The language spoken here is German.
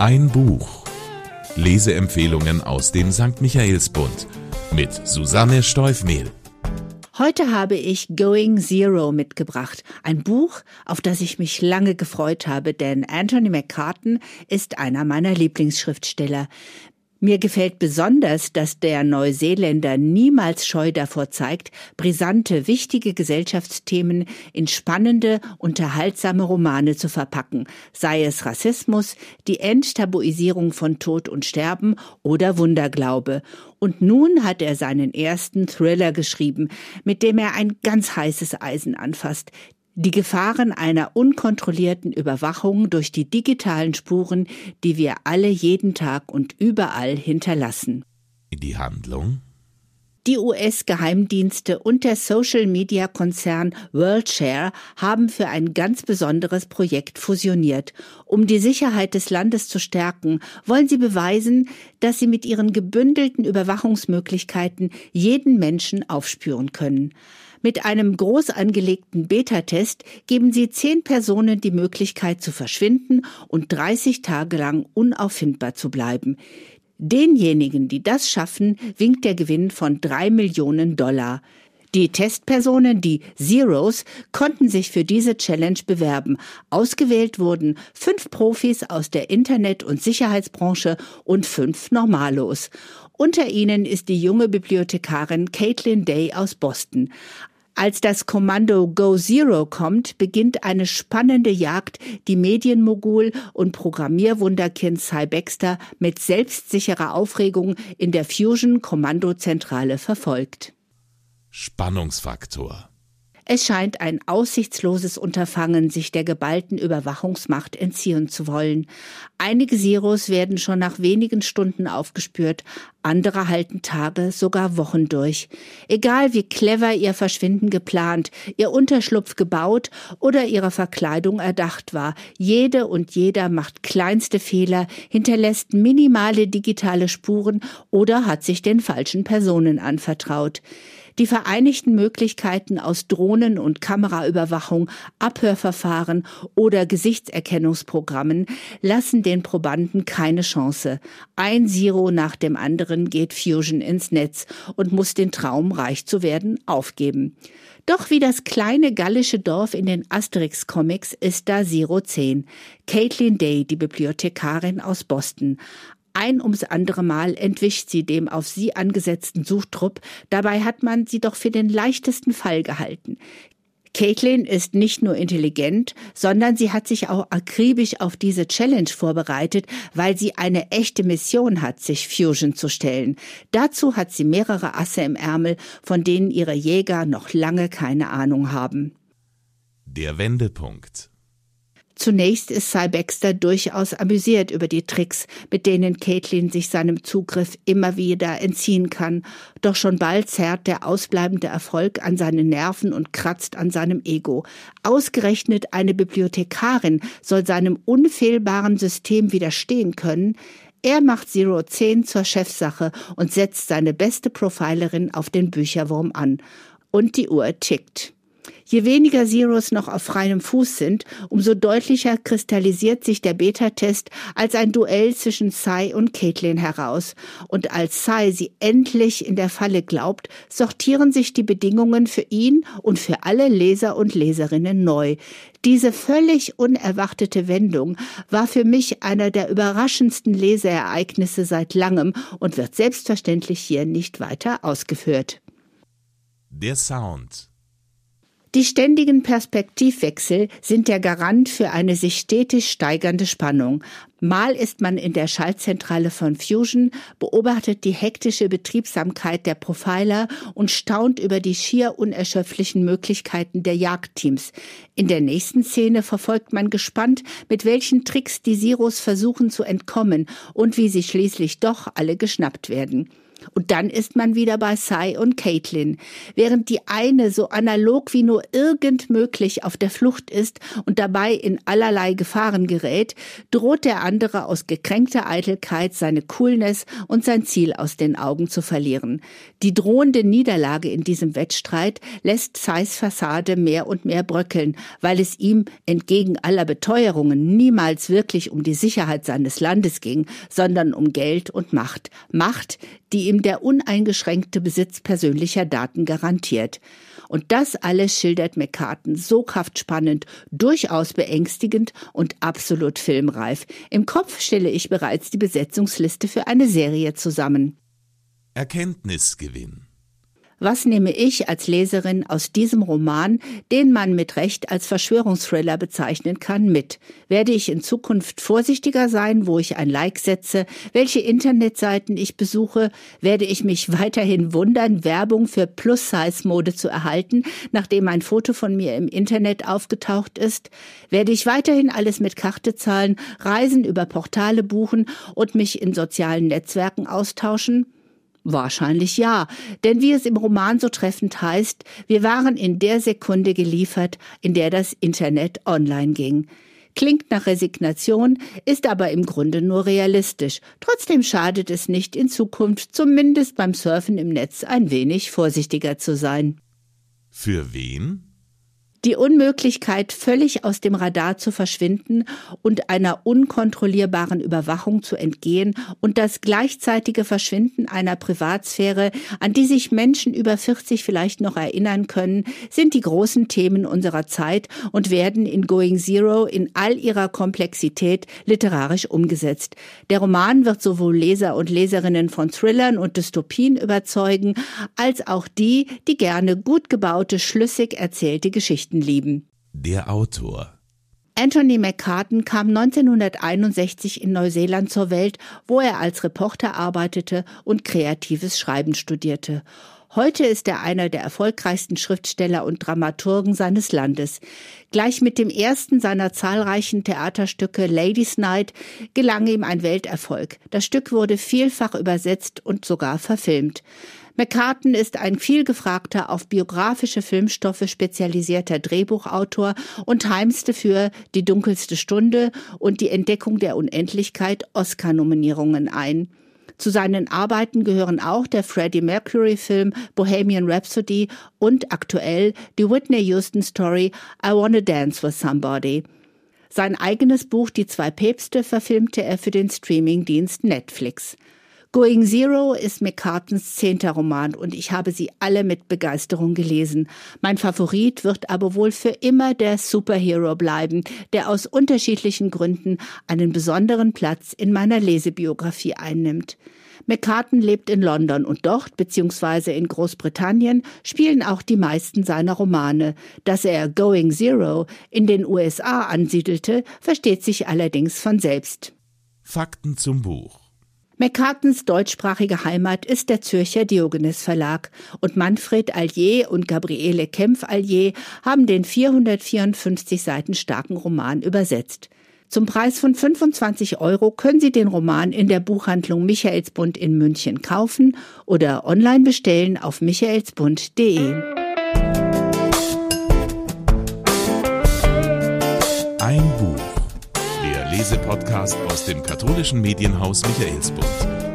Ein Buch. Leseempfehlungen aus dem St. Michaelsbund mit Susanne Steufmehl. Heute habe ich Going Zero mitgebracht, ein Buch, auf das ich mich lange gefreut habe, denn Anthony McCartan ist einer meiner Lieblingsschriftsteller. Mir gefällt besonders, dass der Neuseeländer niemals Scheu davor zeigt, brisante, wichtige Gesellschaftsthemen in spannende, unterhaltsame Romane zu verpacken, sei es Rassismus, die Enttabuisierung von Tod und Sterben oder Wunderglaube. Und nun hat er seinen ersten Thriller geschrieben, mit dem er ein ganz heißes Eisen anfasst, die Gefahren einer unkontrollierten Überwachung durch die digitalen Spuren, die wir alle jeden Tag und überall hinterlassen. Die Handlung? Die US-Geheimdienste und der Social-Media-Konzern WorldShare haben für ein ganz besonderes Projekt fusioniert. Um die Sicherheit des Landes zu stärken, wollen sie beweisen, dass sie mit ihren gebündelten Überwachungsmöglichkeiten jeden Menschen aufspüren können. Mit einem groß angelegten Beta-Test geben sie zehn Personen die Möglichkeit zu verschwinden und 30 Tage lang unauffindbar zu bleiben. Denjenigen, die das schaffen, winkt der Gewinn von drei Millionen Dollar. Die Testpersonen, die Zeros, konnten sich für diese Challenge bewerben. Ausgewählt wurden fünf Profis aus der Internet- und Sicherheitsbranche und fünf Normalos. Unter ihnen ist die junge Bibliothekarin Caitlin Day aus Boston. Als das Kommando Go Zero kommt, beginnt eine spannende Jagd, die Medienmogul und Programmierwunderkind Cy Baxter mit selbstsicherer Aufregung in der Fusion-Kommandozentrale verfolgt. Spannungsfaktor es scheint ein aussichtsloses Unterfangen, sich der geballten Überwachungsmacht entziehen zu wollen. Einige Siros werden schon nach wenigen Stunden aufgespürt, andere halten Tage, sogar Wochen durch. Egal wie clever ihr Verschwinden geplant, ihr Unterschlupf gebaut oder ihre Verkleidung erdacht war, jede und jeder macht kleinste Fehler, hinterlässt minimale digitale Spuren oder hat sich den falschen Personen anvertraut. Die vereinigten Möglichkeiten aus Drohnen- und Kameraüberwachung, Abhörverfahren oder Gesichtserkennungsprogrammen lassen den Probanden keine Chance. Ein Zero nach dem anderen geht Fusion ins Netz und muss den Traum, reich zu werden, aufgeben. Doch wie das kleine gallische Dorf in den Asterix-Comics ist da Zero 10. Caitlin Day, die Bibliothekarin aus Boston. Ein ums andere Mal entwischt sie dem auf sie angesetzten Suchtrupp, dabei hat man sie doch für den leichtesten Fall gehalten. Caitlin ist nicht nur intelligent, sondern sie hat sich auch akribisch auf diese Challenge vorbereitet, weil sie eine echte Mission hat, sich Fusion zu stellen. Dazu hat sie mehrere Asse im Ärmel, von denen ihre Jäger noch lange keine Ahnung haben. Der Wendepunkt Zunächst ist Cy Baxter durchaus amüsiert über die Tricks, mit denen Caitlin sich seinem Zugriff immer wieder entziehen kann. Doch schon bald zerrt der ausbleibende Erfolg an seinen Nerven und kratzt an seinem Ego. Ausgerechnet eine Bibliothekarin soll seinem unfehlbaren System widerstehen können. Er macht Zero 10 zur Chefsache und setzt seine beste Profilerin auf den Bücherwurm an. Und die Uhr tickt. Je weniger Zeros noch auf freiem Fuß sind, umso deutlicher kristallisiert sich der Beta-Test als ein Duell zwischen Sai und Caitlin heraus. Und als Sai sie endlich in der Falle glaubt, sortieren sich die Bedingungen für ihn und für alle Leser und Leserinnen neu. Diese völlig unerwartete Wendung war für mich einer der überraschendsten Leseereignisse seit langem und wird selbstverständlich hier nicht weiter ausgeführt. Der Sound die ständigen Perspektivwechsel sind der Garant für eine sich stetig steigernde Spannung. Mal ist man in der Schaltzentrale von Fusion, beobachtet die hektische Betriebsamkeit der Profiler und staunt über die schier unerschöpflichen Möglichkeiten der Jagdteams. In der nächsten Szene verfolgt man gespannt, mit welchen Tricks die Siros versuchen zu entkommen und wie sie schließlich doch alle geschnappt werden. Und dann ist man wieder bei Cy und Caitlin. Während die eine so analog wie nur irgend möglich auf der Flucht ist und dabei in allerlei Gefahren gerät, droht der andere aus gekränkter Eitelkeit seine Coolness und sein Ziel aus den Augen zu verlieren. Die drohende Niederlage in diesem Wettstreit lässt Cys Fassade mehr und mehr bröckeln, weil es ihm entgegen aller Beteuerungen niemals wirklich um die Sicherheit seines Landes ging, sondern um Geld und Macht. Macht, die ihm der uneingeschränkte Besitz persönlicher Daten garantiert. Und das alles schildert McCartan so kraftspannend, durchaus beängstigend und absolut filmreif. Im Kopf stelle ich bereits die Besetzungsliste für eine Serie zusammen. Erkenntnisgewinn was nehme ich als Leserin aus diesem Roman, den man mit Recht als Verschwörungsthriller bezeichnen kann, mit? Werde ich in Zukunft vorsichtiger sein, wo ich ein Like setze, welche Internetseiten ich besuche? Werde ich mich weiterhin wundern, Werbung für Plus-Size-Mode zu erhalten, nachdem ein Foto von mir im Internet aufgetaucht ist? Werde ich weiterhin alles mit Karte zahlen, Reisen über Portale buchen und mich in sozialen Netzwerken austauschen? Wahrscheinlich ja, denn wie es im Roman so treffend heißt, wir waren in der Sekunde geliefert, in der das Internet online ging. Klingt nach Resignation, ist aber im Grunde nur realistisch. Trotzdem schadet es nicht, in Zukunft zumindest beim Surfen im Netz ein wenig vorsichtiger zu sein. Für wen? Die Unmöglichkeit, völlig aus dem Radar zu verschwinden und einer unkontrollierbaren Überwachung zu entgehen und das gleichzeitige Verschwinden einer Privatsphäre, an die sich Menschen über 40 vielleicht noch erinnern können, sind die großen Themen unserer Zeit und werden in Going Zero in all ihrer Komplexität literarisch umgesetzt. Der Roman wird sowohl Leser und Leserinnen von Thrillern und Dystopien überzeugen, als auch die, die gerne gut gebaute, schlüssig erzählte Geschichten Geschichten lieben. Der Autor Anthony McCartan kam 1961 in Neuseeland zur Welt, wo er als Reporter arbeitete und kreatives Schreiben studierte. Heute ist er einer der erfolgreichsten Schriftsteller und Dramaturgen seines Landes. Gleich mit dem ersten seiner zahlreichen Theaterstücke Ladies Night gelang ihm ein Welterfolg. Das Stück wurde vielfach übersetzt und sogar verfilmt. McCartan ist ein vielgefragter, auf biografische Filmstoffe spezialisierter Drehbuchautor und heimste für Die dunkelste Stunde und Die Entdeckung der Unendlichkeit Oscar-Nominierungen ein. Zu seinen Arbeiten gehören auch der Freddie Mercury-Film Bohemian Rhapsody und aktuell die Whitney Houston Story I Wanna Dance with Somebody. Sein eigenes Buch Die zwei Päpste verfilmte er für den Streamingdienst Netflix. Going Zero ist McCartens zehnter Roman und ich habe sie alle mit Begeisterung gelesen. Mein Favorit wird aber wohl für immer der Superhero bleiben, der aus unterschiedlichen Gründen einen besonderen Platz in meiner Lesebiografie einnimmt. McCartan lebt in London und dort, beziehungsweise in Großbritannien, spielen auch die meisten seiner Romane. Dass er Going Zero in den USA ansiedelte, versteht sich allerdings von selbst. Fakten zum Buch. McCartens deutschsprachige Heimat ist der Zürcher Diogenes Verlag und Manfred Allier und Gabriele Kempf Allier haben den 454 Seiten starken Roman übersetzt. Zum Preis von 25 Euro können Sie den Roman in der Buchhandlung Michaelsbund in München kaufen oder online bestellen auf michaelsbund.de. Lesepodcast aus dem katholischen Medienhaus Michaelsbund.